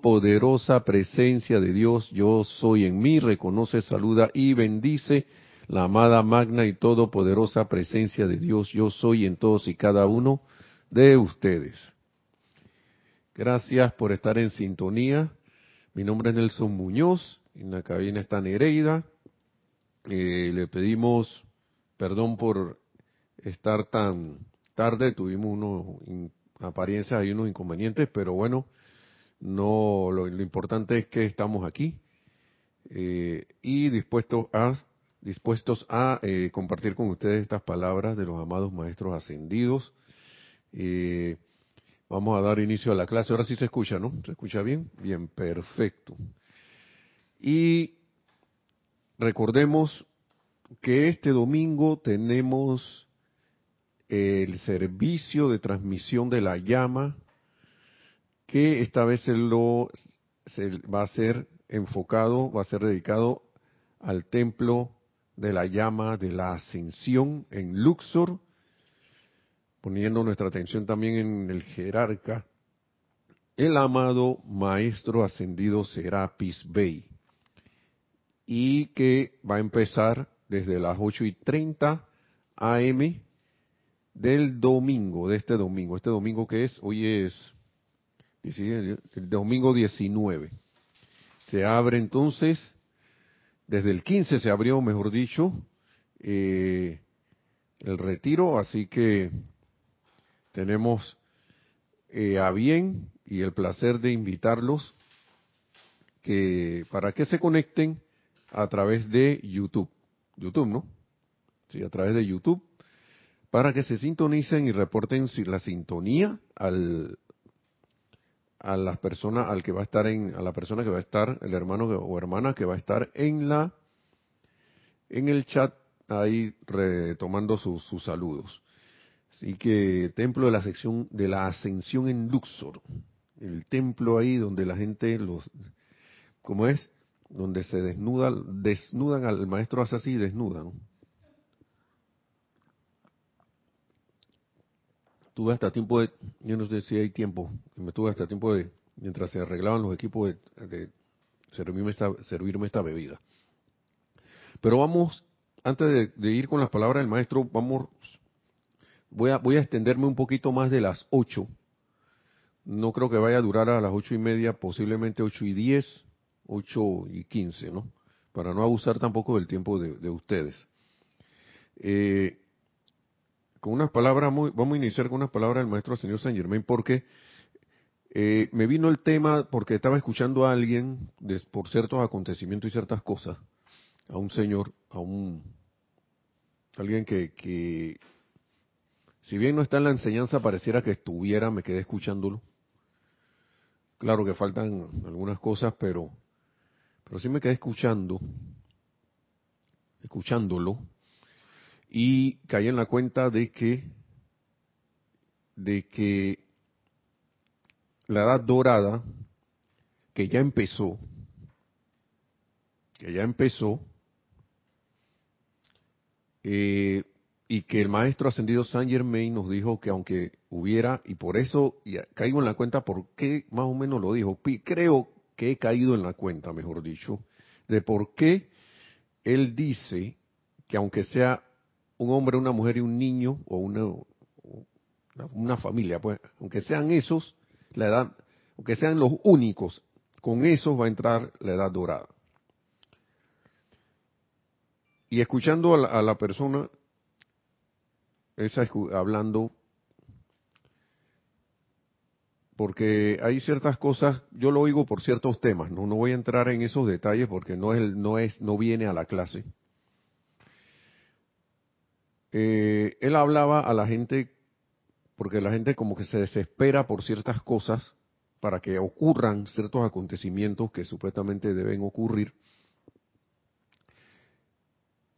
poderosa presencia de Dios, yo soy en mí, reconoce, saluda y bendice la amada magna y todopoderosa presencia de Dios, yo soy en todos y cada uno de ustedes. Gracias por estar en sintonía. Mi nombre es Nelson Muñoz, en la cabina está Nereida. Eh, le pedimos perdón por estar tan tarde, tuvimos unos apariencias y unos inconvenientes, pero bueno, no, lo, importante es que estamos aquí eh, y dispuestos a dispuestos a eh, compartir con ustedes estas palabras de los amados maestros ascendidos. Eh, vamos a dar inicio a la clase. Ahora sí se escucha, ¿no? ¿Se escucha bien? Bien, perfecto. Y recordemos que este domingo tenemos el servicio de transmisión de la llama que esta vez se lo va a ser enfocado, va a ser dedicado al templo de la llama de la ascensión en Luxor, poniendo nuestra atención también en el jerarca, el amado maestro ascendido Serapis Bey, y que va a empezar desde las 8 y 30 am del domingo, de este domingo. Este domingo que es, hoy es el domingo 19. Se abre entonces, desde el 15 se abrió, mejor dicho, eh, el retiro, así que tenemos eh, a bien y el placer de invitarlos que para que se conecten a través de YouTube. YouTube, ¿no? Sí, a través de YouTube, para que se sintonicen y reporten la sintonía al, a las personas, al que va a estar en, a la persona que va a estar, el hermano o hermana que va a estar en la, en el chat ahí retomando sus, sus saludos. Así que templo de la sección de la ascensión en Luxor, el templo ahí donde la gente los, ¿cómo es? Donde se desnuda, desnudan al maestro así desnudan. Tuve hasta tiempo de, yo no sé si hay tiempo, me tuve hasta tiempo de, mientras se arreglaban los equipos de, servirme, esta, bebida. Pero vamos, antes de, ir con las palabras del maestro, vamos, voy a, voy a extenderme un poquito más de las ocho. No creo que vaya a durar a las ocho y media, posiblemente ocho y diez, ocho y quince, ¿no? Para no abusar tampoco del tiempo de, de ustedes. Eh, con unas palabras muy, vamos a iniciar con unas palabras del maestro señor Saint Germain porque eh, me vino el tema porque estaba escuchando a alguien por ciertos acontecimientos y ciertas cosas, a un señor, a un alguien que, que si bien no está en la enseñanza pareciera que estuviera, me quedé escuchándolo. Claro que faltan algunas cosas, pero pero sí me quedé escuchando, escuchándolo y caí en la cuenta de que de que la edad dorada que ya empezó que ya empezó eh, y que el maestro ascendido Saint Germain nos dijo que aunque hubiera y por eso caigo en la cuenta por qué más o menos lo dijo creo que he caído en la cuenta mejor dicho de por qué él dice que aunque sea un hombre, una mujer y un niño o una, una familia, pues, aunque sean esos, la edad, aunque sean los únicos, con esos va a entrar la edad dorada. Y escuchando a la, persona, esa hablando, porque hay ciertas cosas, yo lo oigo por ciertos temas, no, no voy a entrar en esos detalles porque no es, no es, no viene a la clase eh, él hablaba a la gente, porque la gente como que se desespera por ciertas cosas para que ocurran ciertos acontecimientos que supuestamente deben ocurrir.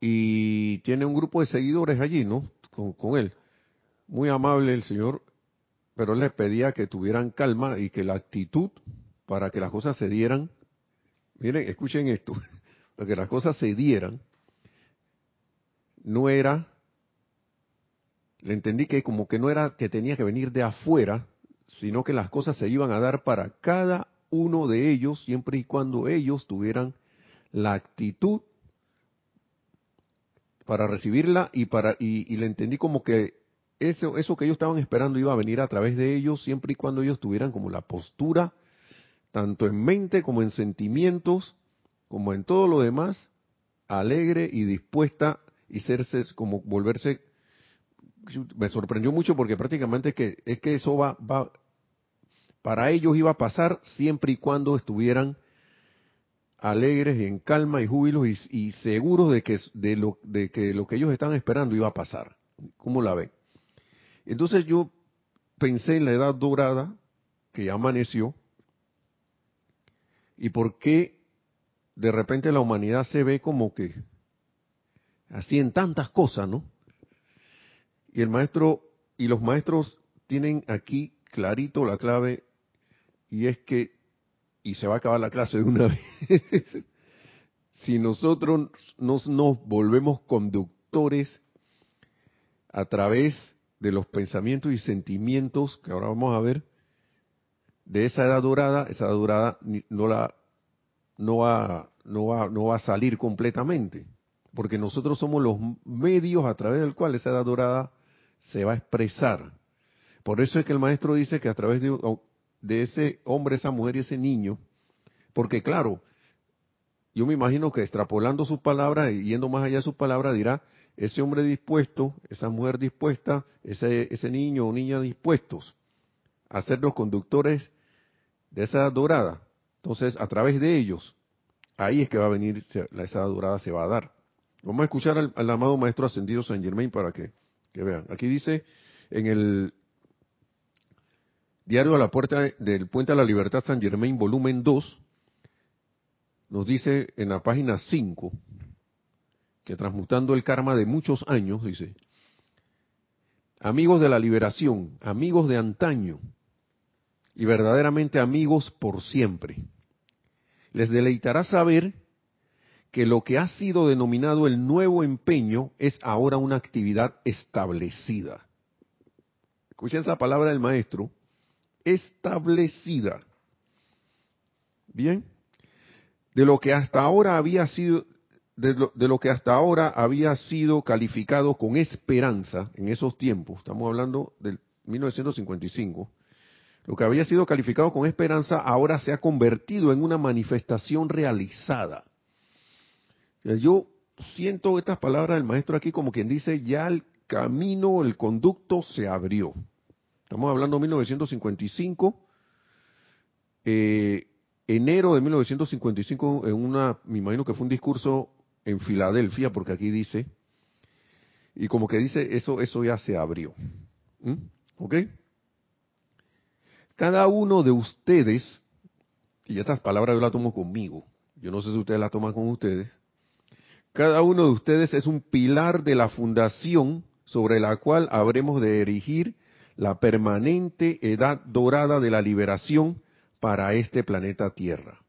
Y tiene un grupo de seguidores allí, ¿no? Con, él. Muy amable el Señor, pero él les pedía que tuvieran calma y que la actitud para que las cosas se dieran, miren, escuchen esto, para que las cosas se dieran, no era entendí que como que no era que tenía que venir de afuera, sino que las cosas se iban a dar para cada uno de ellos, siempre y cuando ellos tuvieran la actitud para recibirla y para y, le entendí como que eso, eso que ellos estaban esperando iba a venir a través de ellos siempre y cuando ellos tuvieran como la postura, tanto en mente como en sentimientos, como en todo lo demás, alegre y dispuesta y serse como volverse me sorprendió mucho porque prácticamente es que es que eso va va para ellos iba a pasar siempre y cuando estuvieran alegres y en calma y júbilos y, seguros de que de lo de que lo que ellos estaban esperando iba a pasar ¿cómo la ven? entonces yo pensé en la edad dorada que amaneció y por qué de repente la humanidad se ve como que así en tantas cosas, ¿no? Y el maestro y los maestros tienen aquí clarito la clave y es que y se va a acabar la clase de una vez. si nosotros nos, nos volvemos conductores a través de los pensamientos y sentimientos que ahora vamos a ver de esa edad dorada, esa edad dorada no la no va no va no va a salir completamente porque nosotros somos los medios a través del cual esa edad dorada se va a expresar. Por eso es que el maestro dice que a través de, ese hombre, esa mujer y ese niño, porque claro, yo me imagino que extrapolando sus palabras y yendo más allá de sus palabras dirá, ese hombre dispuesto, esa mujer dispuesta, ese, ese niño o niña dispuestos a ser los conductores de esa dorada. Entonces, a través de ellos, ahí es que va a venir, esa dorada se va a dar. Vamos a escuchar al, amado Maestro Ascendido San Germain para que, vean. Aquí dice en el Diario a la Puerta del Puente a la Libertad San Germain, volumen 2, nos dice en la página 5, que transmutando el karma de muchos años, dice, amigos de la liberación, amigos de antaño y verdaderamente amigos por siempre. Les deleitará saber que lo que ha sido denominado el nuevo empeño es ahora una actividad establecida. Escuchen esa palabra del maestro, establecida. Bien, de lo que hasta ahora había sido, de lo, que hasta ahora había sido calificado con esperanza en esos tiempos, estamos hablando del 1955, lo que había sido calificado con esperanza ahora se ha convertido en una manifestación realizada. Yo siento estas palabras del maestro aquí como quien dice, ya el camino, el conducto se abrió. Estamos hablando de 1955, eh, enero de 1955, en una, me imagino que fue un discurso en Filadelfia, porque aquí dice, y como que dice, eso, eso ya se abrió. ¿Mm? ¿Ok? Cada uno de ustedes, y estas palabras yo las tomo conmigo, yo no sé si ustedes las toman con ustedes, cada uno de ustedes es un pilar de la fundación sobre la cual habremos de erigir la permanente edad dorada de la liberación para este planeta Tierra.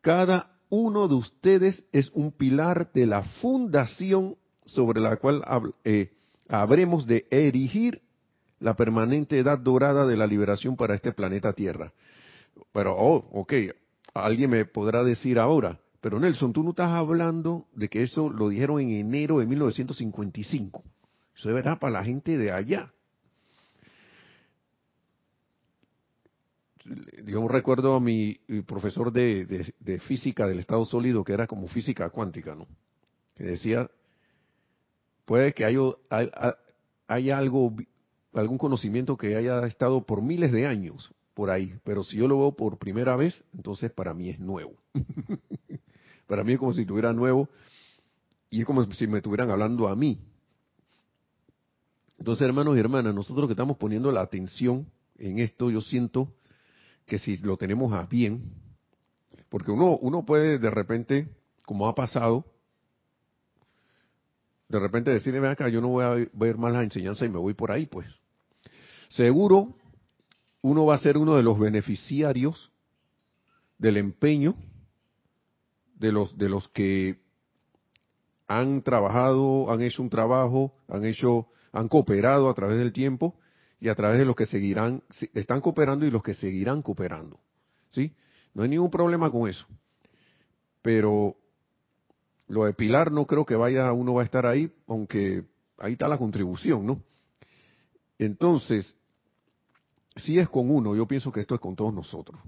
Cada uno de ustedes es un pilar de la fundación sobre la cual eh, habremos de erigir la permanente edad dorada de la liberación para este planeta Tierra. Pero, oh, ok, alguien me podrá decir ahora, pero Nelson, tú no estás hablando de que eso lo dijeron en enero de 1955. Eso es verdad para la gente de allá. Yo recuerdo a mi profesor de, física del estado sólido, que era como física cuántica, ¿no? Que decía, puede que haya, algo, algún conocimiento que haya estado por miles de años por ahí, pero si yo lo veo por primera vez, entonces para mí es nuevo. Para mí es como si estuviera nuevo y es como si me estuvieran hablando a mí. Entonces, hermanos y hermanas, nosotros que estamos poniendo la atención en esto, yo siento que si lo tenemos a bien, porque uno, uno puede de repente, como ha pasado, de repente decirme, acá, yo no voy a ver más la enseñanza y me voy por ahí, pues. Seguro, uno va a ser uno de los beneficiarios del empeño de los de los que han trabajado, han hecho un trabajo, han hecho, han cooperado a través del tiempo y a través de los que seguirán, están cooperando y los que seguirán cooperando. ¿sí? No hay ningún problema con eso. Pero lo de Pilar no creo que vaya, uno va a estar ahí, aunque ahí está la contribución, ¿no? Entonces, si es con uno, yo pienso que esto es con todos nosotros.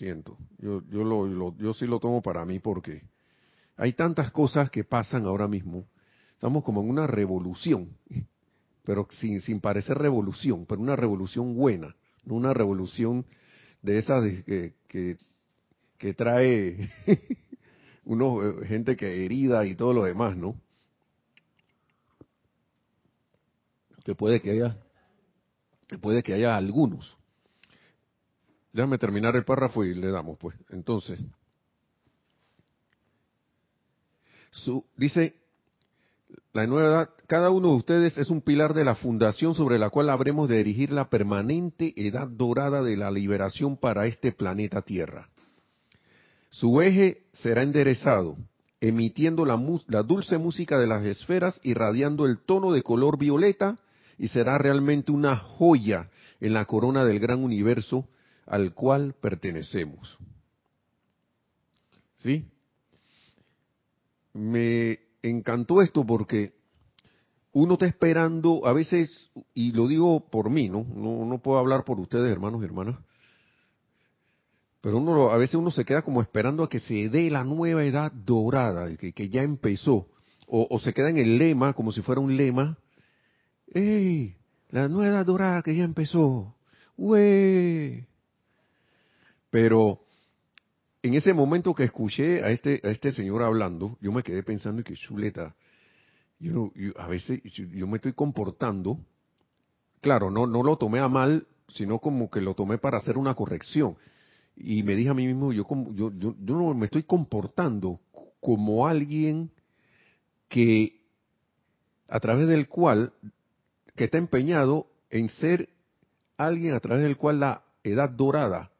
Siento. Yo, yo, lo, yo sí lo tomo para mí porque hay tantas cosas que pasan ahora mismo. Estamos como en una revolución, pero sin, sin parecer revolución, pero una revolución buena, no una revolución de esas que, que, que trae uno, eh, gente que herida y todo lo demás, ¿no? Que puede que haya, que puede que haya algunos. Déjame terminar el párrafo y le damos, pues. Entonces, su, dice, la nueva edad, cada uno de ustedes es un pilar de la fundación sobre la cual habremos de dirigir la permanente edad dorada de la liberación para este planeta Tierra. Su eje será enderezado, emitiendo la, la, dulce música de las esferas, irradiando el tono de color violeta, y será realmente una joya en la corona del gran universo al cual pertenecemos. ¿Sí? Me encantó esto porque uno está esperando, a veces, y lo digo por mí, ¿no? No, no puedo hablar por ustedes, hermanos y hermanas, pero uno a veces uno se queda como esperando a que se dé la nueva edad dorada, que, que ya empezó. O, se queda en el lema, como si fuera un lema. ¡Ey! La nueva edad dorada que ya empezó. Pero en ese momento que escuché a este, a este señor hablando, yo me quedé pensando que chuleta. Yo, a veces yo me estoy comportando, claro, no, no lo tomé a mal, sino como que lo tomé para hacer una corrección y me dije a mí mismo, yo, yo, yo, yo no me estoy comportando como alguien que, a través del cual, que está empeñado en ser alguien a través del cual la edad dorada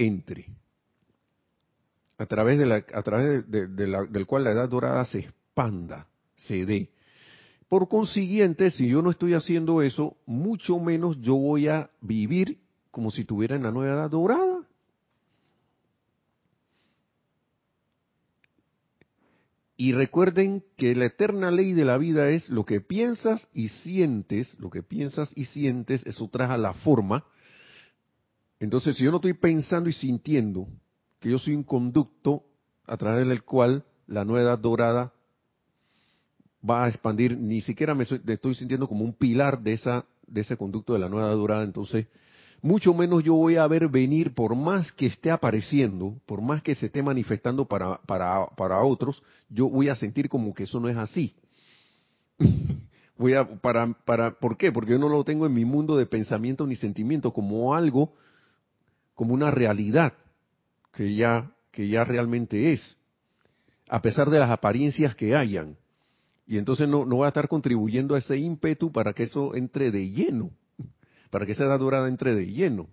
entre, a través, de la, a través de, la, del cual la edad dorada se expanda, se dé. Por consiguiente, si yo no estoy haciendo eso, mucho menos yo voy a vivir como si tuviera en la nueva edad dorada. Y recuerden que la eterna ley de la vida es lo que piensas y sientes, lo que piensas y sientes, eso trae a la forma. Entonces, si yo no estoy pensando y sintiendo que yo soy un conducto a través del cual la nueva edad dorada va a expandir, ni siquiera me, estoy sintiendo como un pilar de esa de ese conducto de la nueva edad dorada, entonces mucho menos yo voy a ver venir, por más que esté apareciendo, por más que se esté manifestando para, para, para otros, yo voy a sentir como que eso no es así. voy a, para, para, ¿Por qué? Porque yo no lo tengo en mi mundo de pensamiento ni sentimiento como algo, como una realidad que ya, que ya realmente es, a pesar de las apariencias que hayan. Y entonces no, no va a estar contribuyendo a ese ímpetu para que eso entre de lleno para que esa edad dorada entre de lleno.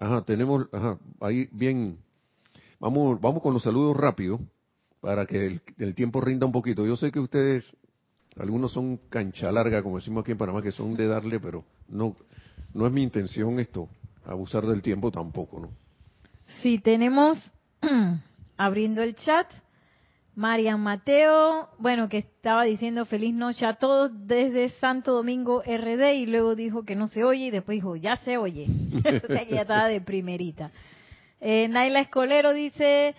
Ajá, tenemos, ajá, ahí bien, vamos, vamos con los saludos rápidos para que el, tiempo rinda un poquito. Yo sé que ustedes, algunos son cancha larga, como decimos aquí en Panamá, que son de darle, pero no, no es mi intención esto, abusar del tiempo tampoco, ¿no? Sí, tenemos, abriendo el chat, Marian Mateo, bueno, que estaba diciendo feliz noche a todos desde Santo Domingo RD y luego dijo que no se oye y después dijo ya se oye. ya estaba de primerita. Eh, Naila Escolero dice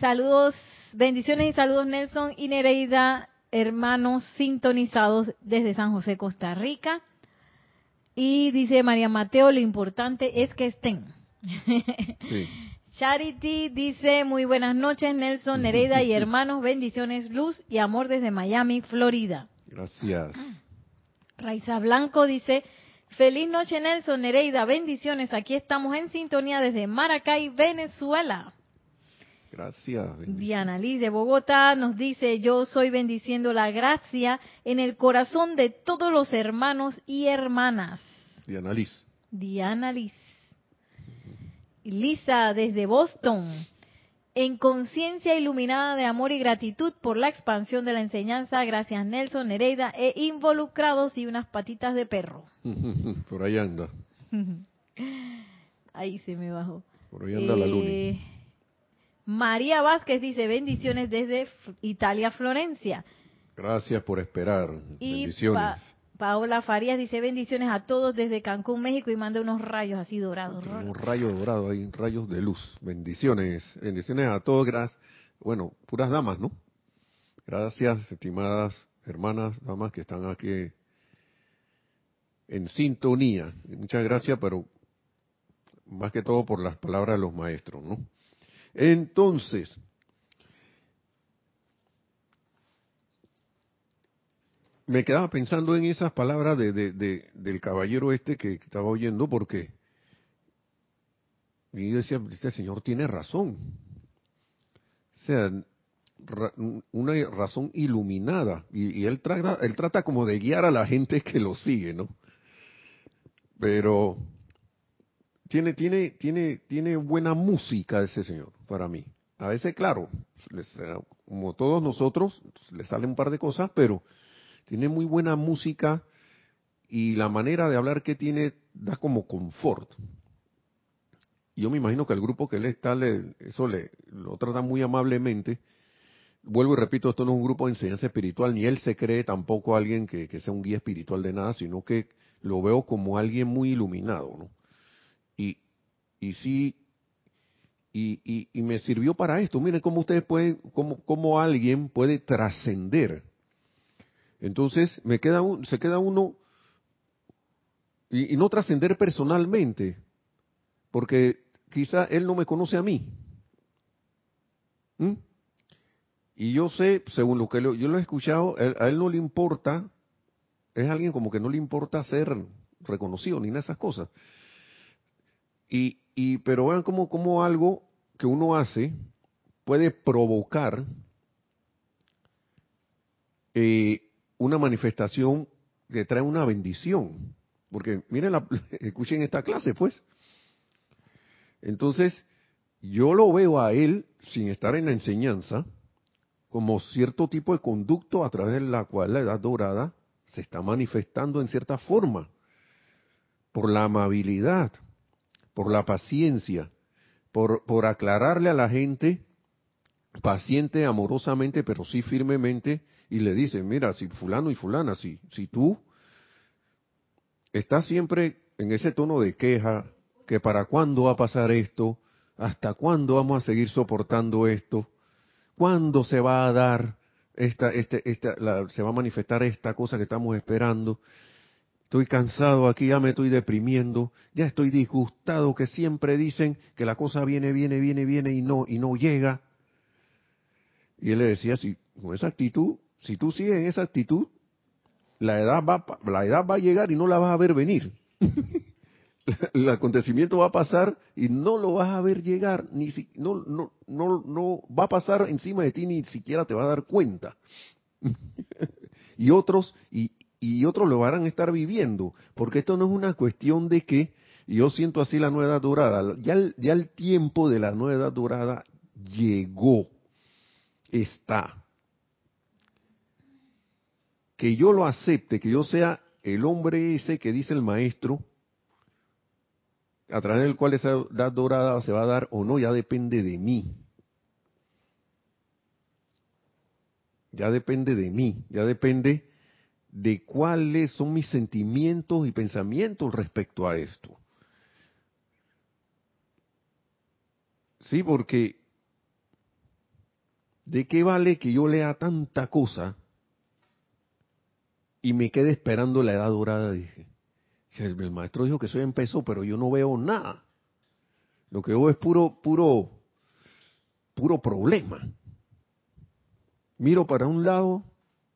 saludos, bendiciones y saludos Nelson y Nereida, hermanos sintonizados desde San José, Costa Rica. Y dice María Mateo, lo importante es que estén. Sí. Charity dice, muy buenas noches Nelson, Nereida y hermanos, bendiciones, luz y amor desde Miami, Florida. Gracias. Raiza Blanco dice, feliz noche Nelson, Nereida, bendiciones, aquí estamos en sintonía desde Maracay, Venezuela. Gracias. Diana Liz de Bogotá nos dice, yo soy bendiciendo la gracia en el corazón de todos los hermanos y hermanas. Diana Liz. Diana Liz. Lisa desde Boston, en conciencia iluminada de amor y gratitud por la expansión de la enseñanza, gracias Nelson, Nereida e involucrados y unas patitas de perro. Por ahí anda. Ahí se me bajó. Por ahí anda la luna. Eh, María Vázquez dice bendiciones desde Italia, Florencia. Gracias por esperar. Y Bendiciones. Pa- Paola Farías dice bendiciones a todos desde Cancún, México y manda unos rayos así dorados. Un rayo dorado ahí, rayos de luz. Bendiciones. Bendiciones a todos. Gracias. Bueno, puras damas, ¿no? Gracias, estimadas hermanas, damas que están aquí en sintonía. Muchas gracias, pero más que todo por las palabras de los maestros, ¿no? Entonces, me quedaba pensando en esas palabras de, de- de- del caballero este que estaba oyendo, porque y yo decía, este señor tiene razón. O sea, ra- una razón iluminada. Y, él, trata, él trata como de guiar a la gente que lo sigue, ¿no? Pero tiene, tiene, tiene, tiene buena música ese señor, para mí. A veces, claro, les- como todos nosotros, le salen un par de cosas, pero tiene muy buena música y la manera de hablar que tiene da como confort. Yo me imagino que el grupo que él está, le, eso le, lo trata muy amablemente. Vuelvo y repito, esto no es un grupo de enseñanza espiritual, ni él se cree tampoco alguien que, que sea un guía espiritual de nada, sino que lo veo como alguien muy iluminado, ¿no? Y, y sí, y, y, y me sirvió para esto. Miren cómo ustedes pueden, cómo, cómo alguien puede trascender. Entonces, me queda un, se queda uno, y, no trascender personalmente, porque quizá él no me conoce a mí. ¿Mm? Y yo sé, según lo que yo lo he escuchado, a él no le importa, es alguien como que no le importa ser reconocido ni nada de esas cosas. Y, y pero vean cómo algo que uno hace puede provocar eh, una manifestación que trae una bendición. Porque miren, la, escuchen esta clase, pues. Entonces, yo lo veo a él, sin estar en la enseñanza, como cierto tipo de conducto a través de la cual la edad dorada se está manifestando en cierta forma, por la amabilidad, por la paciencia, por, por aclararle a la gente paciente, amorosamente, pero sí firmemente, y le dice, mira, si fulano y fulana, si, si tú estás siempre en ese tono de queja, que para cuándo va a pasar esto, hasta cuándo vamos a seguir soportando esto, cuándo se va a dar esta, este, esta, la- se va a manifestar esta cosa que estamos esperando. Estoy cansado aquí, ya me estoy deprimiendo, ya estoy disgustado que siempre dicen que la cosa viene, viene, viene, viene y no, y no llega. Y él le decía, si con esa actitud, si tú sigues en esa actitud, la edad va, la edad va a llegar y no la vas a ver venir. el acontecimiento va a pasar y no lo vas a ver llegar, ni si, no, no, no, no va a pasar encima de ti ni siquiera te va a dar cuenta. y otros, y, y otros lo van a estar viviendo, porque esto no es una cuestión de que yo siento así la nueva edad dorada, ya el, ya el tiempo de la nueva edad dorada llegó, está. Que yo lo acepte, que yo sea el hombre ese que dice el maestro, a través del cual esa edad dorada se va a dar o no, ya depende de mí. Ya depende de mí, ya depende de cuáles son mis sentimientos y pensamientos respecto a esto. Sí, porque ¿de qué vale que yo lea tanta cosa y me quede esperando la edad dorada? Dije, el maestro dijo que eso ya empezó, pero yo no veo nada. Lo que veo es puro, puro, puro problema. Miro para un lado,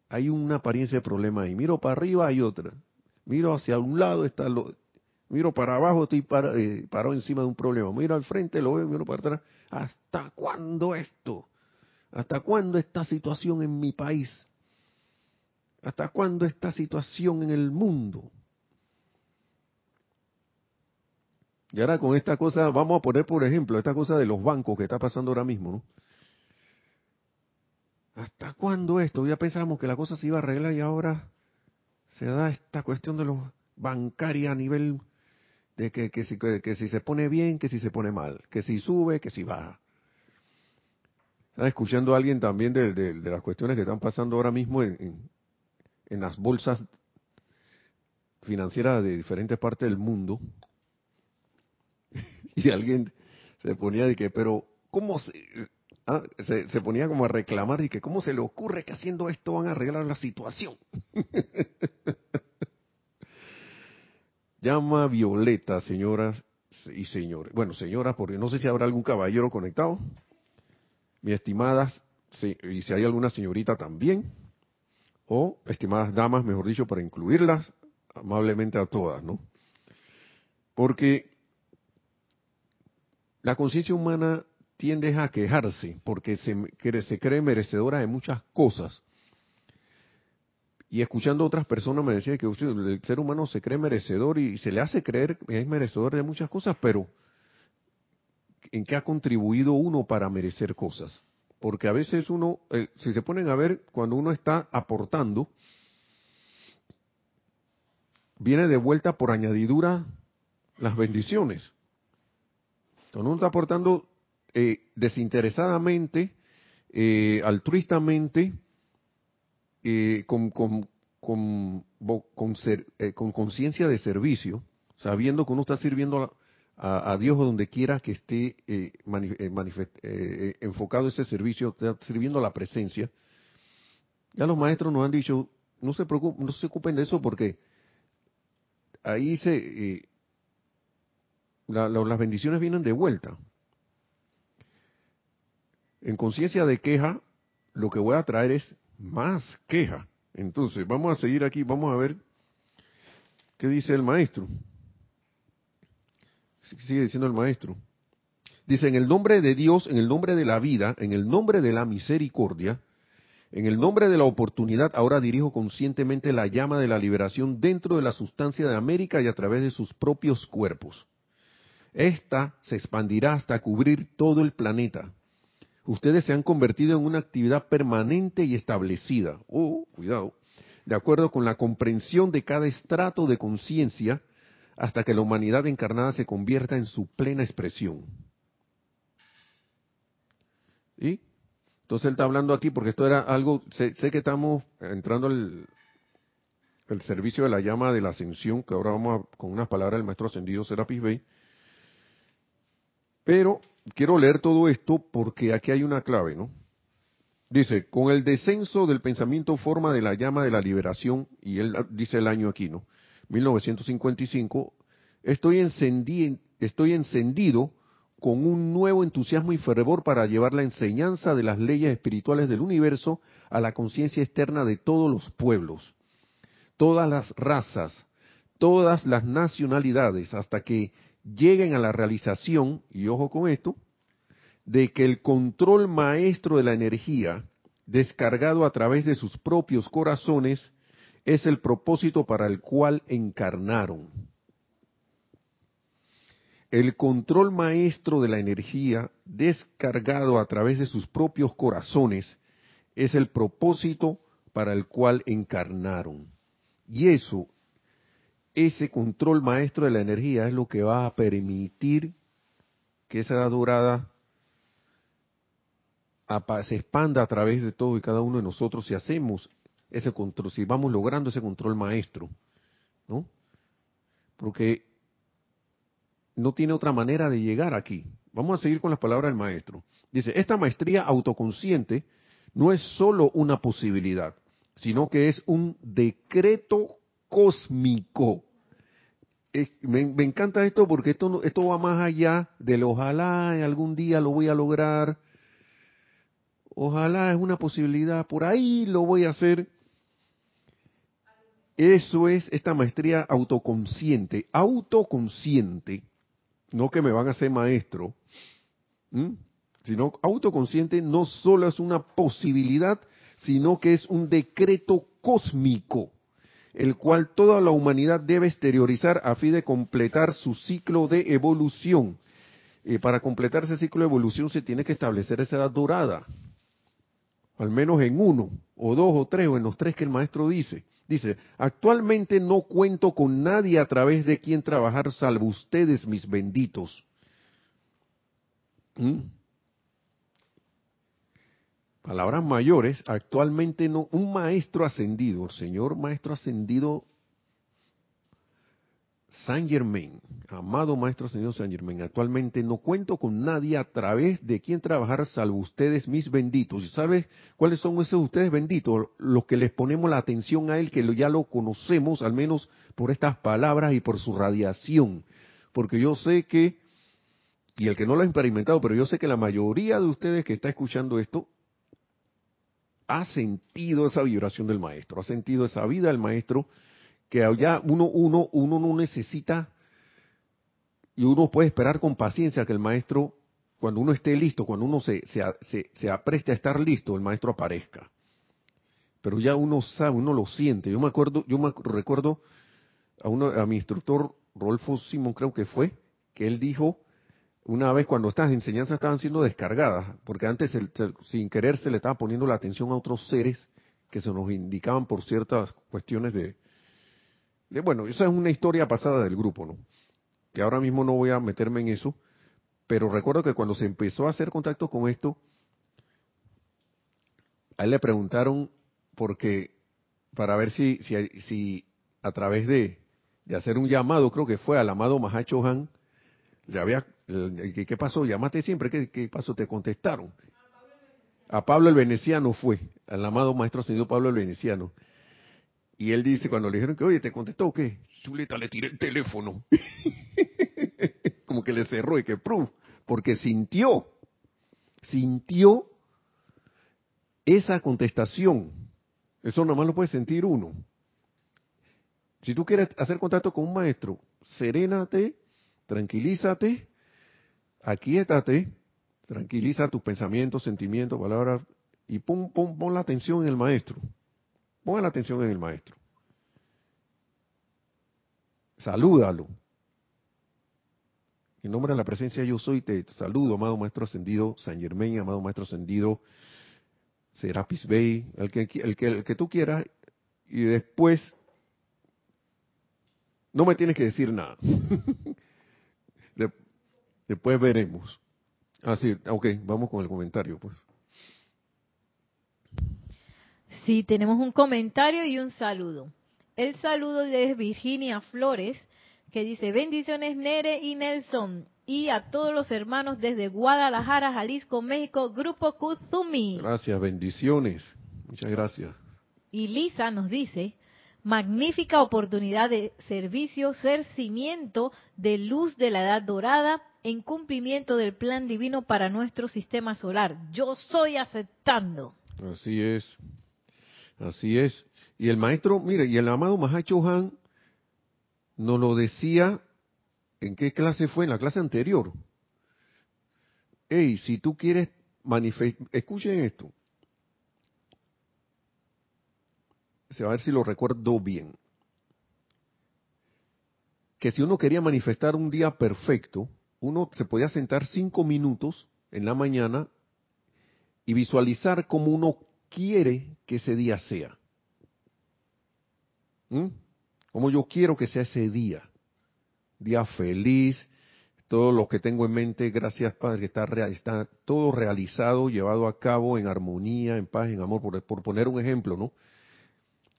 hay una apariencia de problema ahí. Miro para arriba, hay otra. Miro hacia un lado, está lo. Miro para abajo, estoy para, eh, encima de un problema. Miro al frente, lo veo, miro para atrás. ¿Hasta cuándo esto? ¿Hasta cuándo esta situación en mi país? ¿Hasta cuándo esta situación en el mundo? Y ahora con esta cosa, vamos a poner por ejemplo esta cosa de los bancos que está pasando ahora mismo, ¿no? ¿Hasta cuándo esto? Ya pensamos que la cosa se iba a arreglar y ahora se da esta cuestión de los bancarios a nivel de que, que, si, que, si se pone bien, que si se pone mal, que si sube, que si baja. Estaba escuchando alguien también de, las cuestiones que están pasando ahora mismo en, las bolsas financieras de diferentes partes del mundo. y alguien se ponía de que, pero, ¿cómo se, ah, se, se, ponía como a reclamar y que, ¿cómo se le ocurre que haciendo esto van a arreglar la situación? Llama violeta, señoras y señores. Bueno, señoras, porque no sé si habrá algún caballero conectado. Mi estimadas, y si hay alguna señorita también, o estimadas damas, mejor dicho, para incluirlas amablemente a todas, ¿no? Porque la conciencia humana tiende a quejarse porque se, se cree merecedora de muchas cosas y escuchando a otras personas me decían que el ser humano se cree merecedor y se le hace creer que es merecedor de muchas cosas, pero ¿en qué ha contribuido uno para merecer cosas? Porque a veces uno, eh, si se ponen a ver, cuando uno está aportando, viene de vuelta por añadidura las bendiciones. Cuando uno está aportando eh, desinteresadamente, eh, altruistamente, eh, con, con, con, con conciencia de servicio, sabiendo que uno está sirviendo a, Dios donde quiera que esté eh, eh, enfocado ese servicio, sirviendo la presencia. Ya los maestros nos han dicho, no se preocupen, no se ocupen de eso porque ahí se las bendiciones vienen de vuelta. En conciencia de queja, lo que voy a traer es más queja. Entonces, vamos a seguir aquí, vamos a ver qué dice el maestro. Sigue diciendo el maestro. Dice, en el nombre de Dios, en el nombre de la vida, en el nombre de la misericordia, en el nombre de la oportunidad, ahora dirijo conscientemente la llama de la liberación dentro de la sustancia de América y a través de sus propios cuerpos. Esta se expandirá hasta cubrir todo el planeta, ustedes se han convertido en una actividad permanente y establecida. Oh, cuidado. De acuerdo con la comprensión de cada estrato de conciencia, hasta que la humanidad encarnada se convierta en su plena expresión. ¿Y? Entonces él está hablando aquí porque esto era algo, sé, que estamos entrando al el servicio de la llama de la ascensión, que ahora vamos con unas palabras del maestro ascendido Serapis Bey, pero quiero leer todo esto porque aquí hay una clave, ¿no? Dice, con el descenso del pensamiento forma de la llama de la liberación, y él dice el año aquí, ¿no? 1955, estoy, estoy encendido con un nuevo entusiasmo y fervor para llevar la enseñanza de las leyes espirituales del universo a la conciencia externa de todos los pueblos, todas las razas, todas las nacionalidades, hasta que lleguen a la realización, y ojo con esto, de que el control maestro de la energía, descargado a través de sus propios corazones, es el propósito para el cual encarnaron. El control maestro de la energía, descargado a través de sus propios corazones, es el propósito para el cual encarnaron. Y eso ese control maestro de la energía es lo que va a permitir que esa dorada se expanda a través de todo y cada uno de nosotros si hacemos ese control, si vamos logrando ese control maestro, ¿no? Porque no tiene otra manera de llegar aquí. Vamos a seguir con las palabras del maestro. Dice, esta maestría autoconsciente no es solo una posibilidad, sino que es un decreto cósmico. me, encanta esto porque esto, esto va más allá del ojalá algún día lo voy a lograr. Ojalá es una posibilidad, por ahí lo voy a hacer. Eso es esta maestría autoconsciente, autoconsciente, no que me van a hacer maestro, sino autoconsciente no solo es una posibilidad, sino que es un decreto cósmico el cual toda la humanidad debe exteriorizar a fin de completar su ciclo de evolución. Y para completar ese ciclo de evolución se tiene que establecer esa edad dorada, al menos en uno, o dos, o tres, o en los tres que el maestro dice. Dice, actualmente no cuento con nadie a través de quien trabajar salvo ustedes, mis benditos. ¿Mm? Palabras mayores, actualmente no, un maestro ascendido, el señor maestro ascendido San Germain, amado Maestro Señor San Germain, actualmente no cuento con nadie a través de quien trabajar salvo ustedes, mis benditos. ¿Y sabes cuáles son esos ustedes benditos? Los que les ponemos la atención a Él, que ya lo conocemos, al menos por estas palabras y por su radiación. Porque yo sé que, y el que no lo ha experimentado, pero yo sé que la mayoría de ustedes que está escuchando esto, ha sentido esa vibración del Maestro, ha sentido esa vida del Maestro que ya uno, uno, uno no necesita y uno puede esperar con paciencia que el maestro, cuando uno esté listo, cuando uno se, se, se, apreste a estar listo, el maestro aparezca. Pero ya uno sabe, uno lo siente. Yo me acuerdo, yo me recuerdo a uno, a mi instructor Rolfo Simón creo que fue, que él dijo una vez cuando estas enseñanzas estaban siendo descargadas, porque antes sin querer se le estaba poniendo la atención a otros seres que se nos indicaban por ciertas cuestiones de, bueno, esa es una historia pasada del grupo, ¿no? Que ahora mismo no voy a meterme en eso, pero recuerdo que cuando se empezó a hacer contacto con esto, a él le preguntaron porque para ver si, si, si a través de, de, hacer un llamado, creo que fue al amado Mahacho Han, le había, ¿qué pasó? Llamaste siempre, ¿qué, ¿qué pasó? Te contestaron. A Pablo el Veneciano fue, al amado Maestro Señor Pablo el Veneciano. Y él dice, cuando le dijeron que, oye, ¿te contestó qué? Chuleta, le tiré el teléfono. Como que le cerró y que, proof, porque sintió, sintió esa contestación. Eso nomás lo puede sentir uno. Si tú quieres hacer contacto con un maestro, serénate, tranquilízate, aquíétate, tranquiliza tus pensamientos, sentimientos, palabras, y pon, pon, pon la atención en el maestro. Pongan la atención en el maestro. Salúdalo. En nombre de la presencia yo soy, te saludo, amado maestro ascendido San Germain, amado maestro ascendido Serapis Bey, el que, el que, el que tú quieras, y después no me tienes que decir nada. después veremos. Así, ah, ok, vamos con el comentario, pues. Sí, tenemos un comentario y un saludo. El saludo de Virginia Flores, que dice, bendiciones Nere y Nelson, y a todos los hermanos desde Guadalajara, Jalisco, México, Grupo Kuzumi. Gracias, bendiciones. Muchas gracias. Y Lisa nos dice, magnífica oportunidad de servicio, ser cimiento de luz de la edad dorada en cumplimiento del plan divino para nuestro sistema solar. Yo soy aceptando. Así es. Así es. Y el maestro, mire, y el amado Mahacho Han nos lo decía, ¿en qué clase fue? En la clase anterior. Hey, si tú quieres manifestar, escuchen esto. Se va a ver si lo recuerdo bien. Que si uno quería manifestar un día perfecto, uno se podía sentar cinco minutos en la mañana y visualizar como uno quiere que ese día sea. ¿Mm? Como yo quiero que sea ese día. Día feliz, todo lo que tengo en mente, gracias Padre, que está, está todo realizado, llevado a cabo en armonía, en paz, en amor, por, por poner un ejemplo, ¿no?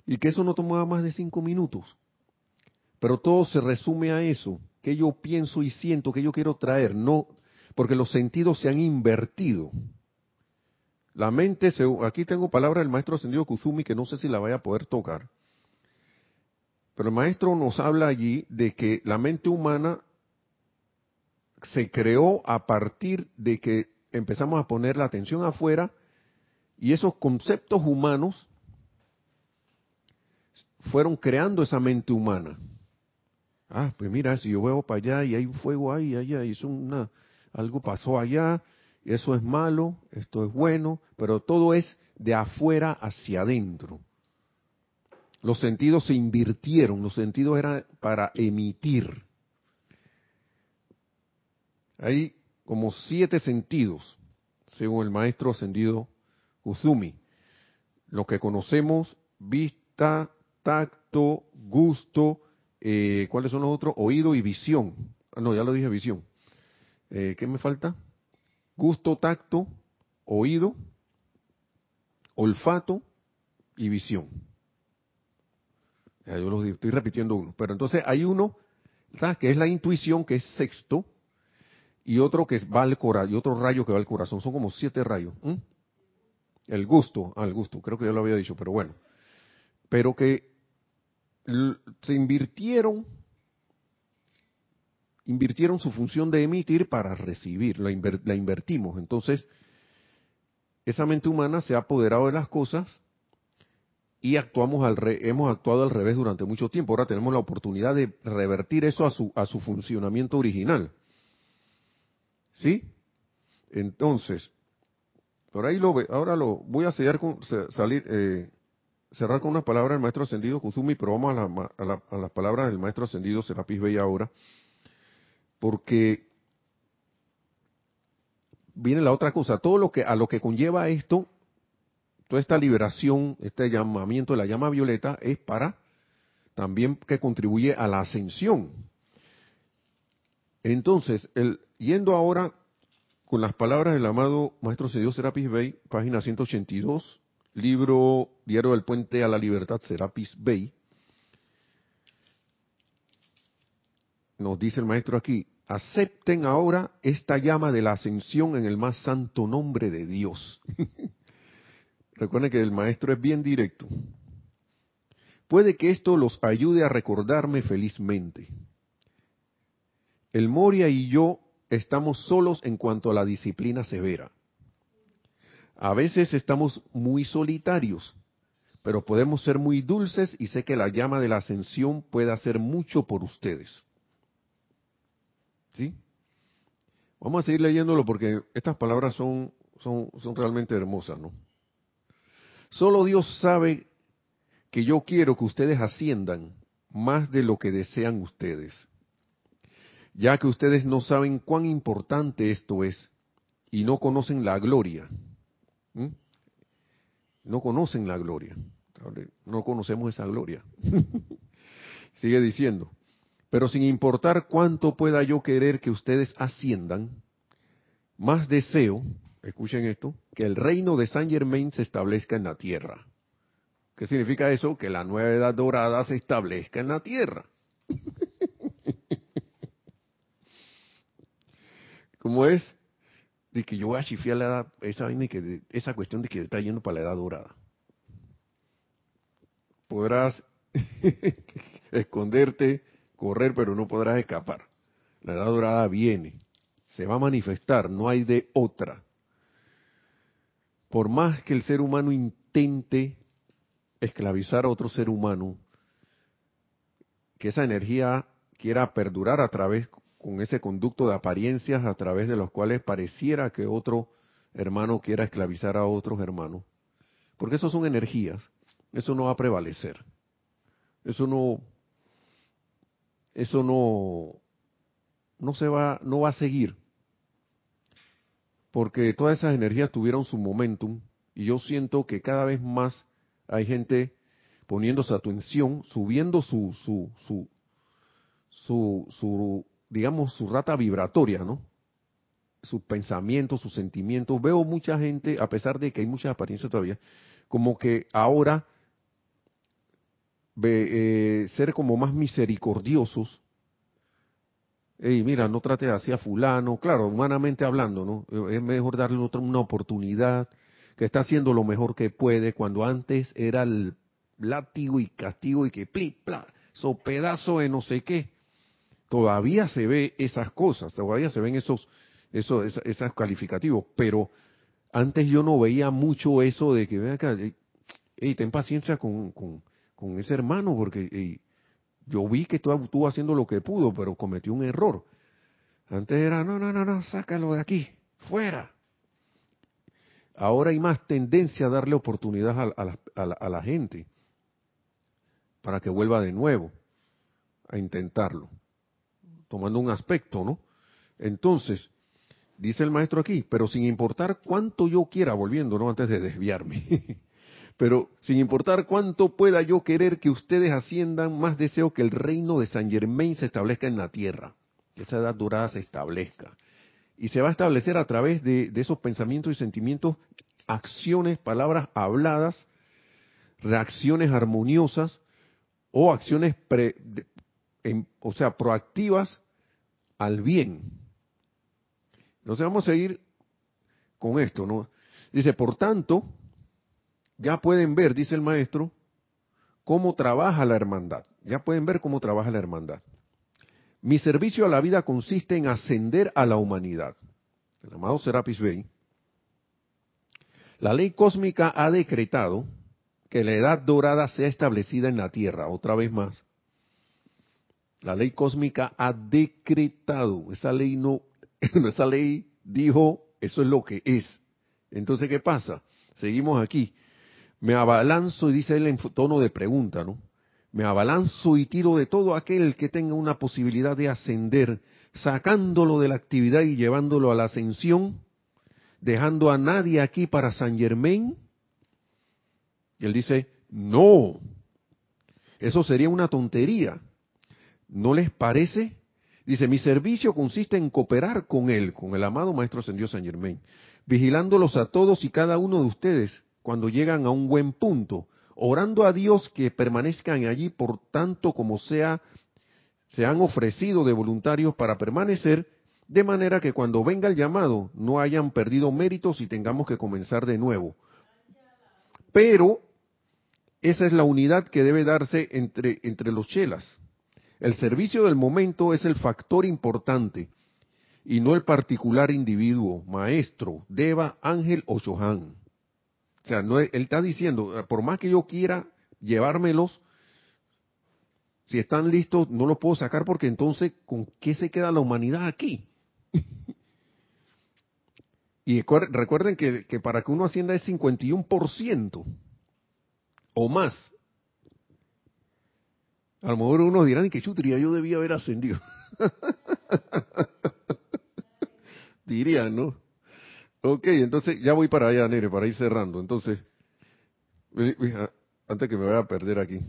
Y que eso no tomaba más de cinco minutos. Pero todo se resume a eso, que yo pienso y siento, que yo quiero traer, no, porque los sentidos se han invertido. La mente, aquí tengo palabra del maestro ascendido Kuzumi que no sé si la vaya a poder tocar. Pero el maestro nos habla allí de que la mente humana se creó a partir de que empezamos a poner la atención afuera y esos conceptos humanos fueron creando esa mente humana. Ah, pues mira, si yo veo para allá y hay un fuego ahí, allá, y es una, algo pasó allá, eso es malo, esto es bueno, pero todo es de afuera hacia adentro. Los sentidos se invirtieron, los sentidos eran para emitir. Hay como siete sentidos, según el maestro ascendido Uzumi. Lo que conocemos, vista, tacto, gusto, eh, ¿cuáles son los otros? Oído y visión. Ah, no, ya lo dije, visión. Eh, ¿Qué me falta? Gusto, tacto, oído, olfato y visión. yo los estoy repitiendo uno. Pero entonces hay uno, que es la intuición, que es sexto, y otro que va al corazón, y otro rayo que va al corazón. Son como siete rayos. El gusto, al gusto, creo que ya lo había dicho, pero bueno. Pero que se invirtieron, invirtieron su función de emitir para recibir, la, invertimos. Entonces, esa mente humana se ha apoderado de las cosas y actuamos al hemos actuado al revés durante mucho tiempo. Ahora tenemos la oportunidad de revertir eso a su, a su funcionamiento original. ¿Sí? Entonces, por ahí lo ahora lo voy a sellar con, salir, eh, cerrar con unas palabras del maestro ascendido Kuzumi, pero vamos a, las palabras del maestro ascendido Serapis Bey ahora, porque viene la otra cosa, todo lo que a lo que conlleva esto, toda esta liberación, este llamamiento de la llama violeta es para también que contribuye a la ascensión. Entonces, yendo ahora con las palabras del amado Maestro Ascendido Serapis Bey, página 182, libro Diario del Puente a la Libertad, Serapis Bey, nos dice el maestro aquí, acepten ahora esta llama de la ascensión en el más santo nombre de Dios. Recuerden que el maestro es bien directo. Puede que esto los ayude a recordarme felizmente. El Moria y yo estamos solos en cuanto a la disciplina severa. A veces estamos muy solitarios, pero podemos ser muy dulces y sé que la llama de la ascensión puede hacer mucho por ustedes. ¿Sí? Vamos a seguir leyéndolo porque estas palabras son, son, son realmente hermosas, ¿no? Solo Dios sabe que yo quiero que ustedes asciendan más de lo que desean ustedes, ya que ustedes no saben cuán importante esto es y no conocen la gloria ¿Mm? No conocen la gloria. No conocemos esa gloria. Sigue diciendo, pero sin importar cuánto pueda yo querer que ustedes asciendan, más deseo, escuchen esto, que el reino de Saint Germain se establezca en la tierra. ¿Qué significa eso? Que la nueva edad dorada se establezca en la tierra. ¿Cómo es? de que yo voy a chifiar la edad, esa, que, esa cuestión de que está yendo para la edad dorada. Podrás esconderte, correr, pero no podrás escapar. La edad dorada viene, se va a manifestar, no hay de otra. Por más que el ser humano intente esclavizar a otro ser humano, que esa energía quiera perdurar a través con ese conducto de apariencias a través de los cuales pareciera que otro hermano quiera esclavizar a otros hermanos. Porque eso son energías, eso no va a prevalecer. Eso no eso no no se va no va a seguir. Porque todas esas energías tuvieron su momentum y yo siento que cada vez más hay gente poniendo su atención, subiendo su su su su, su digamos, su rata vibratoria, ¿no? Sus pensamientos, sus sentimientos. Veo mucha gente, a pesar de que hay muchas apariencias todavía, como que ahora eh, ser como más misericordiosos. Ey, mira, no trate así a fulano. Claro, humanamente hablando, ¿no? Es mejor darle otra, una oportunidad, que está haciendo lo mejor que puede, cuando antes era el látigo y castigo y que pli, pla, so pedazo de no sé qué todavía se ve esas cosas, todavía se ven esos, esos, esos, calificativos, pero antes yo no veía mucho eso de que, ven acá, hey, ten paciencia con, ese hermano, porque yo vi que estuvo haciendo lo que pudo, pero cometió un error. Antes era, no, no, no, no, sácalo de aquí, fuera. Ahora hay más tendencia a darle oportunidad a la gente para que vuelva de nuevo a intentarlo tomando un aspecto, ¿no? Entonces, dice el maestro aquí, pero sin importar cuánto yo quiera, volviendo, ¿no? Antes de desviarme, Pero sin importar cuánto pueda yo querer que ustedes asciendan, más deseo que el reino de San Germain se establezca en la tierra, que esa edad dorada se establezca. Y se va a establecer a través de, esos pensamientos y sentimientos, acciones, palabras habladas, reacciones armoniosas o acciones, o sea, proactivas al bien. Entonces vamos a ir con esto, ¿no? Dice, por tanto, ya pueden ver, dice el maestro, cómo trabaja la hermandad. Ya pueden ver cómo trabaja la hermandad. Mi servicio a la vida consiste en ascender a la humanidad. El amado Serapis Bey. La ley cósmica ha decretado que la edad dorada sea establecida en la Tierra, otra vez más. La ley cósmica ha decretado, esa ley no, esa ley dijo, eso es lo que es. Entonces, ¿qué pasa? Seguimos aquí. Me abalanzo, y dice él en tono de pregunta, ¿no? Me abalanzo y tiro de todo aquel que tenga una posibilidad de ascender, sacándolo de la actividad y llevándolo a la ascensión, dejando a nadie aquí para San Germain. Y él dice, no, eso sería una tontería. ¿No les parece? Dice, mi servicio consiste en cooperar con él, con el amado Maestro Ascendido San Germain, vigilándolos a todos y cada uno de ustedes cuando llegan a un buen punto, orando a Dios que permanezcan allí por tanto como sea, se han ofrecido de voluntarios para permanecer, de manera que cuando venga el llamado no hayan perdido méritos y tengamos que comenzar de nuevo. Pero esa es la unidad que debe darse entre, entre los chelas. El servicio del momento es el factor importante y no el particular individuo, maestro, deva, ángel o shohan. O sea, no, él está diciendo, por más que yo quiera llevármelos, si están listos, no los puedo sacar porque entonces, ¿con qué se queda la humanidad aquí? y recuerden que, que, para que uno ascienda es 51% o más. A lo mejor unos dirán, que chutría, yo debía haber ascendido. Dirían, ¿no? Ok, entonces ya voy para allá, Nere, para ir cerrando. Entonces, antes que me vaya a perder aquí.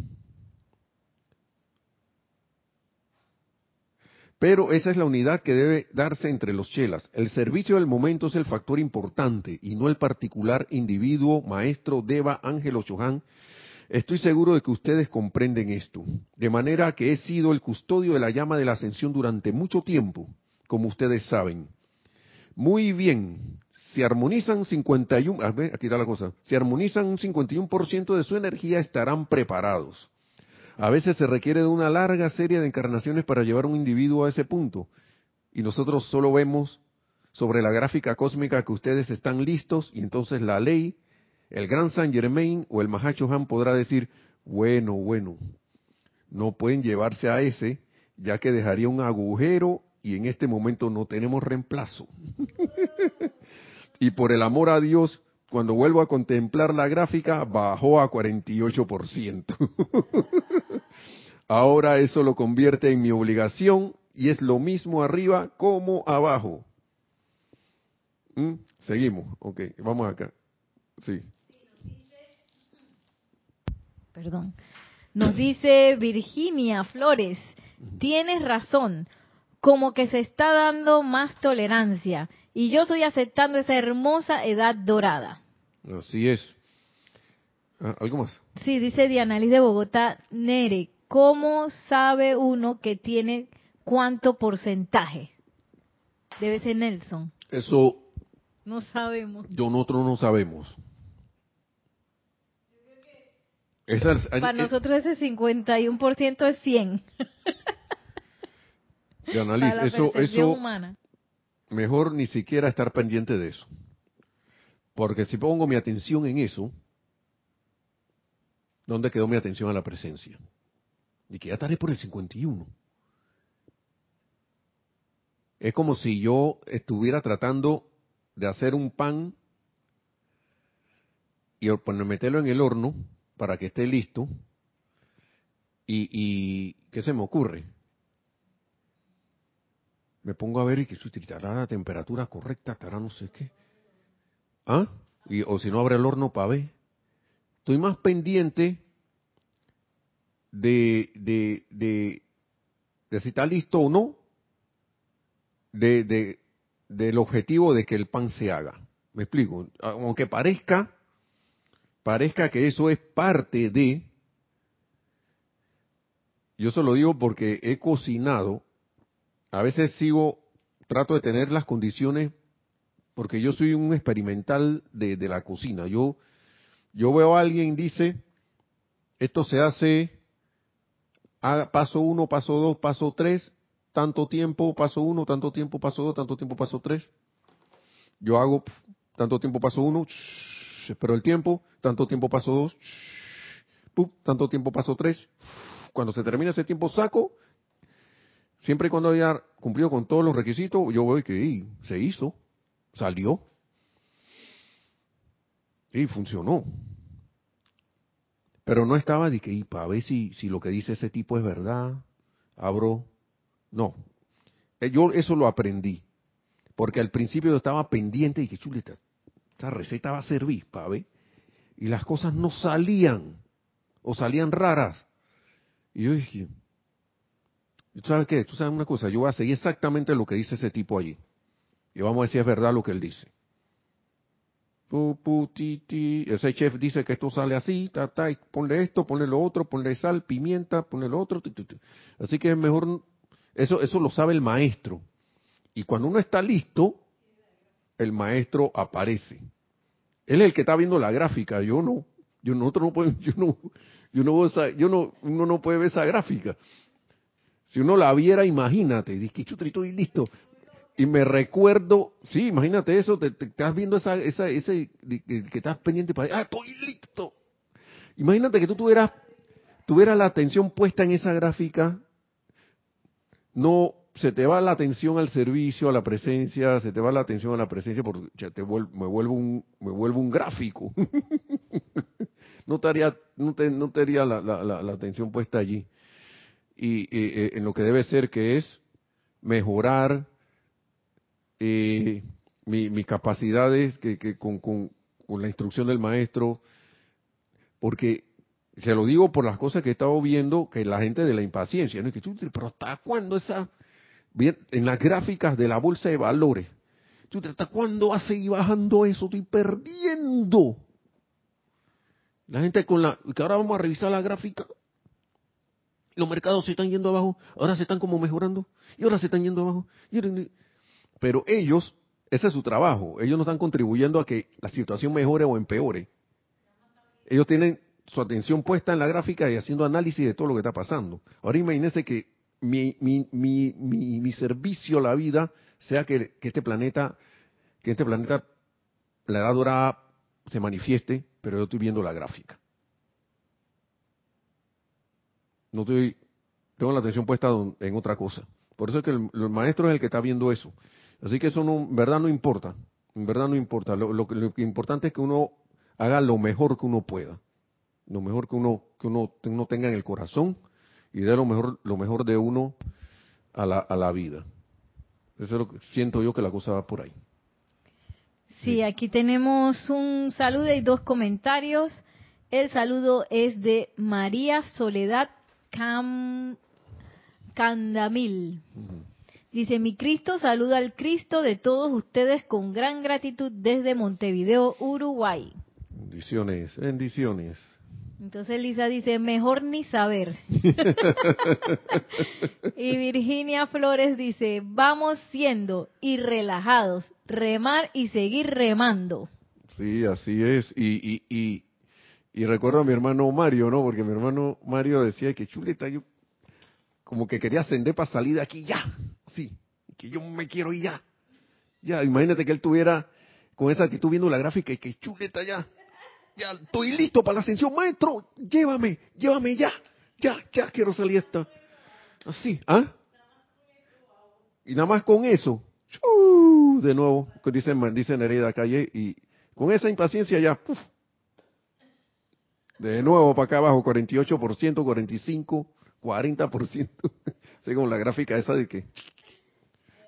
Pero esa es la unidad que debe darse entre los chelas. El servicio del momento es el factor importante y no el particular individuo, maestro, deva, ángel o. Estoy seguro de que ustedes comprenden esto. De manera que he sido el custodio de la llama de la ascensión durante mucho tiempo, como ustedes saben. Muy bien, si armonizan 51, aquí está la cosa, si armonizan un 51% de su energía estarán preparados. A veces se requiere de una larga serie de encarnaciones para llevar a un individuo a ese punto. Y nosotros solo vemos sobre la gráfica cósmica que ustedes están listos y entonces la ley, el gran San Germain o el Mahacho Han podrá decir, bueno, bueno, no pueden llevarse a ese, ya que dejaría un agujero y en este momento no tenemos reemplazo. y por el amor a Dios, cuando vuelvo a contemplar la gráfica, bajó a 48%. Ahora eso lo convierte en mi obligación y es lo mismo arriba como abajo. ¿Mm? Seguimos, ok, vamos acá. Sí. Perdón. Nos dice Virginia Flores, tienes razón, como que se está dando más tolerancia y yo estoy aceptando esa hermosa edad dorada. Así es. Ah, ¿Algo más? Sí, dice Diana Liz de Bogotá, Nere, ¿cómo sabe uno que tiene cuánto porcentaje? Debe ser Nelson. Eso. No sabemos. Yo nosotros no sabemos. Para nosotros ese 51% es 100. Diana Liz, eso, eso, humana mejor ni siquiera estar pendiente de eso. Porque si pongo mi atención en eso, ¿dónde quedó mi atención a la presencia? Y que ya estaré por el 51. Es como si yo estuviera tratando de hacer un pan y meterlo en el horno para que esté listo. Y, y ¿qué se me ocurre? Me pongo a ver y que estará la temperatura correcta, estará no sé qué. ¿Ah? Y, o si no abre el horno para ver. estoy más pendiente de, de, de, de si está listo o no, de, de, del objetivo de que el pan se haga. Me explico. Aunque parezca, parezca que eso es parte de, yo se lo digo porque he cocinado, a veces sigo, trato de tener las condiciones, porque yo soy un experimental de, la cocina. Yo, yo veo a alguien dice, esto se hace paso uno, paso dos, paso tres, tanto tiempo, paso uno, tanto tiempo, paso dos, tanto tiempo, paso tres. Yo hago tanto tiempo, paso uno, espero el tiempo, tanto tiempo, paso dos, tanto tiempo, paso tres. Cuando se termina ese tiempo, saco. Siempre y cuando haya cumplido con todos los requisitos, yo voy que se hizo, salió y funcionó. Pero no estaba de que, y para ver si, si lo que dice ese tipo es verdad, abro. No. Eh, yo eso lo aprendí. Porque al principio yo estaba pendiente y que chuleta, esta receta va a servir para ver. Y las cosas no salían. O salían raras. Y yo dije, ¿tú sabes qué? ¿Tú sabes una cosa? Yo voy a seguir exactamente lo que dice ese tipo allí. Y vamos a ver si es verdad lo que él dice ese chef dice que esto sale así, ta, y ponle esto, ponle lo otro, ponle sal, pimienta, ponle lo otro. Así que es mejor, eso, eso lo sabe el maestro. Y cuando uno está listo, el maestro aparece. Él es el que está viendo la gráfica, yo no. Yo nosotros no podemos, yo no, yo no, yo no, uno no puede ver esa gráfica. Si uno la viera, imagínate, dice, estoy listo y me recuerdo, sí, imagínate eso, te, estás viendo esa, esa, ese, que, estás pendiente para, ah, estoy listo. Imagínate que tú tuvieras, tuvieras la atención puesta en esa gráfica, no, se te va la atención al servicio, a la presencia, se te va la atención a la presencia porque te me vuelvo un, me vuelvo un gráfico. no te haría, no te, haría la, la, atención puesta allí. Y, y en lo que debe ser que es mejorar, eh, mis capacidades que, con, con, la instrucción del maestro, porque se lo digo por las cosas que he estado viendo, que la gente de la impaciencia, ¿no? que tú, pero ¿hasta cuándo esa, bien, en las gráficas de la bolsa de valores, ¿hasta cuándo va a seguir bajando eso? Estoy perdiendo. La gente con la, que ahora vamos a revisar la gráfica, los mercados se están yendo abajo, ahora se están como mejorando, y ahora se están yendo abajo. Pero ellos, ese es su trabajo, ellos no están contribuyendo a que la situación mejore o empeore. Ellos tienen su atención puesta en la gráfica y haciendo análisis de todo lo que está pasando. Ahora imagínense que mi, mi, mi, mi, servicio a la vida sea que, este planeta, que este planeta, la edad dorada se manifieste, pero yo estoy viendo la gráfica. No estoy, tengo la atención puesta en otra cosa. Por eso es que el maestro es el que está viendo eso. Así que eso no, en verdad no importa, en verdad no importa. Lo, lo, lo importante es que uno haga lo mejor que uno pueda, lo mejor que uno que uno, uno tenga en el corazón y dé lo mejor lo mejor de uno a la, a la vida. Eso es lo que siento yo que la cosa va por ahí. Sí, aquí tenemos un saludo y dos comentarios. El saludo es de María Soledad Cam Candamil. Dice, mi Cristo saluda al Cristo de todos ustedes con gran gratitud desde Montevideo, Uruguay. Bendiciones, bendiciones. Entonces Lisa dice, mejor ni saber. y Virginia Flores dice, vamos siendo y relajados, remar y seguir remando. Sí, así es. Y, y, y, y recuerdo a mi hermano Mario, ¿no? Porque mi hermano Mario decía que chuleta, yo como que quería ascender para salir de aquí ya, sí, que yo me quiero ir ya. Ya, imagínate que él tuviera con esa actitud viendo la gráfica y que chuleta ya, ya estoy listo para la ascensión, maestro, llévame, llévame ya, ya, ya quiero salir esta. Así, ¿ah? Y nada más con eso, de nuevo, dicen, dicen Hereda Calle, y con esa impaciencia ya, de nuevo para acá abajo, 48%, 45%, 40%. Según la gráfica esa de que,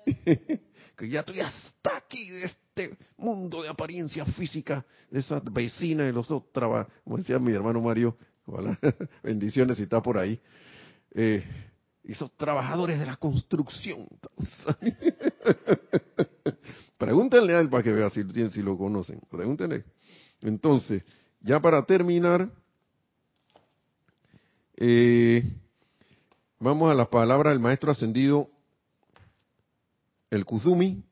que ya estoy hasta aquí de este mundo de apariencia física, de esa vecina de los otros, como decía mi hermano Mario, bendiciones si está por ahí, eh, esos trabajadores de la construcción. Pregúntenle a él para que vea si, si lo conocen, pregúntenle. Entonces, ya para terminar, eh, vamos a las palabras del maestro ascendido, el Kuzumi,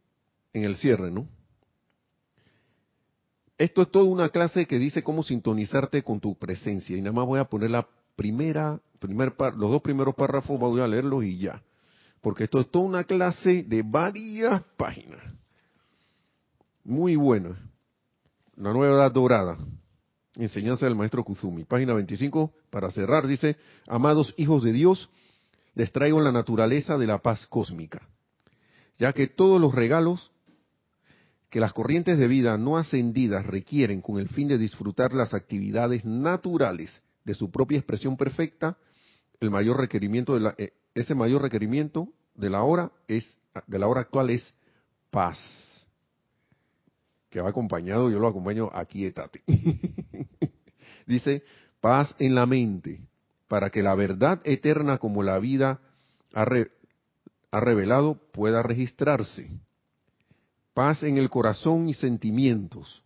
en el cierre, ¿no? Esto es toda una clase que dice cómo sintonizarte con tu presencia. Y nada más voy a poner la primera, primer los dos primeros párrafos, voy a leerlos y ya. Porque esto es toda una clase de varias páginas. Muy buena. La nueva edad dorada. Enseñanza del maestro Kuzumi. Página 25, para cerrar, dice, amados hijos de Dios, les traigo la naturaleza de la paz cósmica, ya que todos los regalos que las corrientes de vida no ascendidas requieren con el fin de disfrutar las actividades naturales de su propia expresión perfecta, el mayor requerimiento de la, eh, ese mayor requerimiento de la hora es de la hora actual es paz que va acompañado, yo lo acompaño aquí, etate. Dice, paz en la mente, para que la verdad eterna como la vida ha, ha revelado pueda registrarse. Paz en el corazón y sentimientos,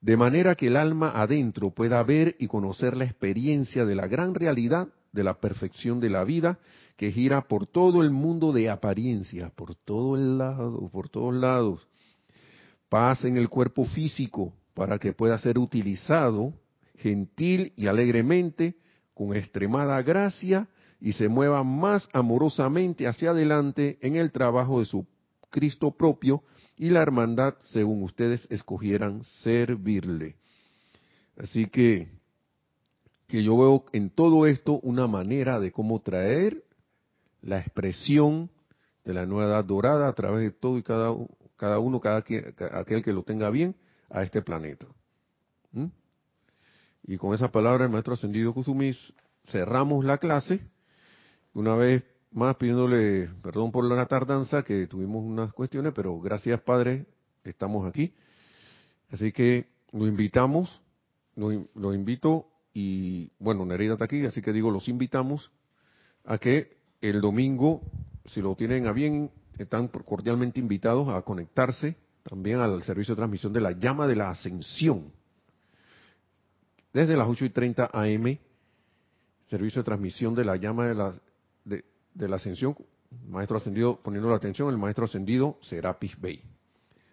de manera que el alma adentro pueda ver y conocer la experiencia de la gran realidad de la perfección de la vida que gira por todo el mundo de apariencia, por todo el lado, por todos lados, paz en el cuerpo físico para que pueda ser utilizado gentil y alegremente, con extremada gracia, y se mueva más amorosamente hacia adelante en el trabajo de su Cristo propio y la hermandad según ustedes escogieran servirle. Así que, que yo veo en todo esto una manera de cómo traer la expresión de la nueva edad dorada a través de todo y cada cada uno, cada aquel que lo tenga bien, a este planeta. ¿Mm? Y con esa palabra, el maestro ascendido Kusumis, cerramos la clase. Una vez más pidiéndole perdón por la tardanza, que tuvimos unas cuestiones, pero gracias Padre, estamos aquí. Así que lo invitamos, lo, invito y bueno, Nereida está aquí, así que digo, los invitamos a que el domingo, si lo tienen a bien, están cordialmente invitados a conectarse también al servicio de transmisión de la llama de la ascensión. Desde las 8 y 30 AM, servicio de transmisión de la llama de la, de, la ascensión, maestro ascendido, poniendo la atención, el maestro ascendido Serapis Bey.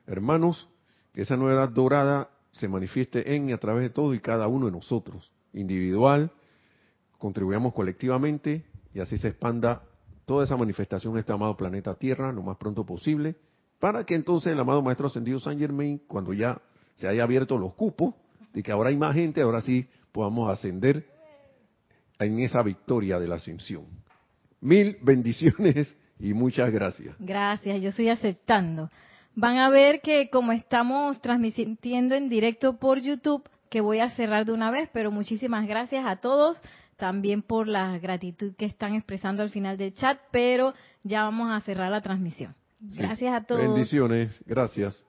Hermanos, que esa novedad dorada se manifieste en y a través de todo y cada uno de nosotros, individual, contribuyamos colectivamente y así se expanda toda esa manifestación en este amado planeta Tierra lo más pronto posible, para que entonces el amado Maestro Ascendido San Germain, cuando ya se haya abierto los cupos, de que ahora hay más gente, ahora sí podamos ascender en esa victoria de la ascensión. Mil bendiciones y muchas gracias. Gracias, yo estoy aceptando. Van a ver que como estamos transmitiendo en directo por YouTube, que voy a cerrar de una vez, pero muchísimas gracias a todos también por la gratitud que están expresando al final del chat, pero ya vamos a cerrar la transmisión. Gracias a todos. Bendiciones, gracias.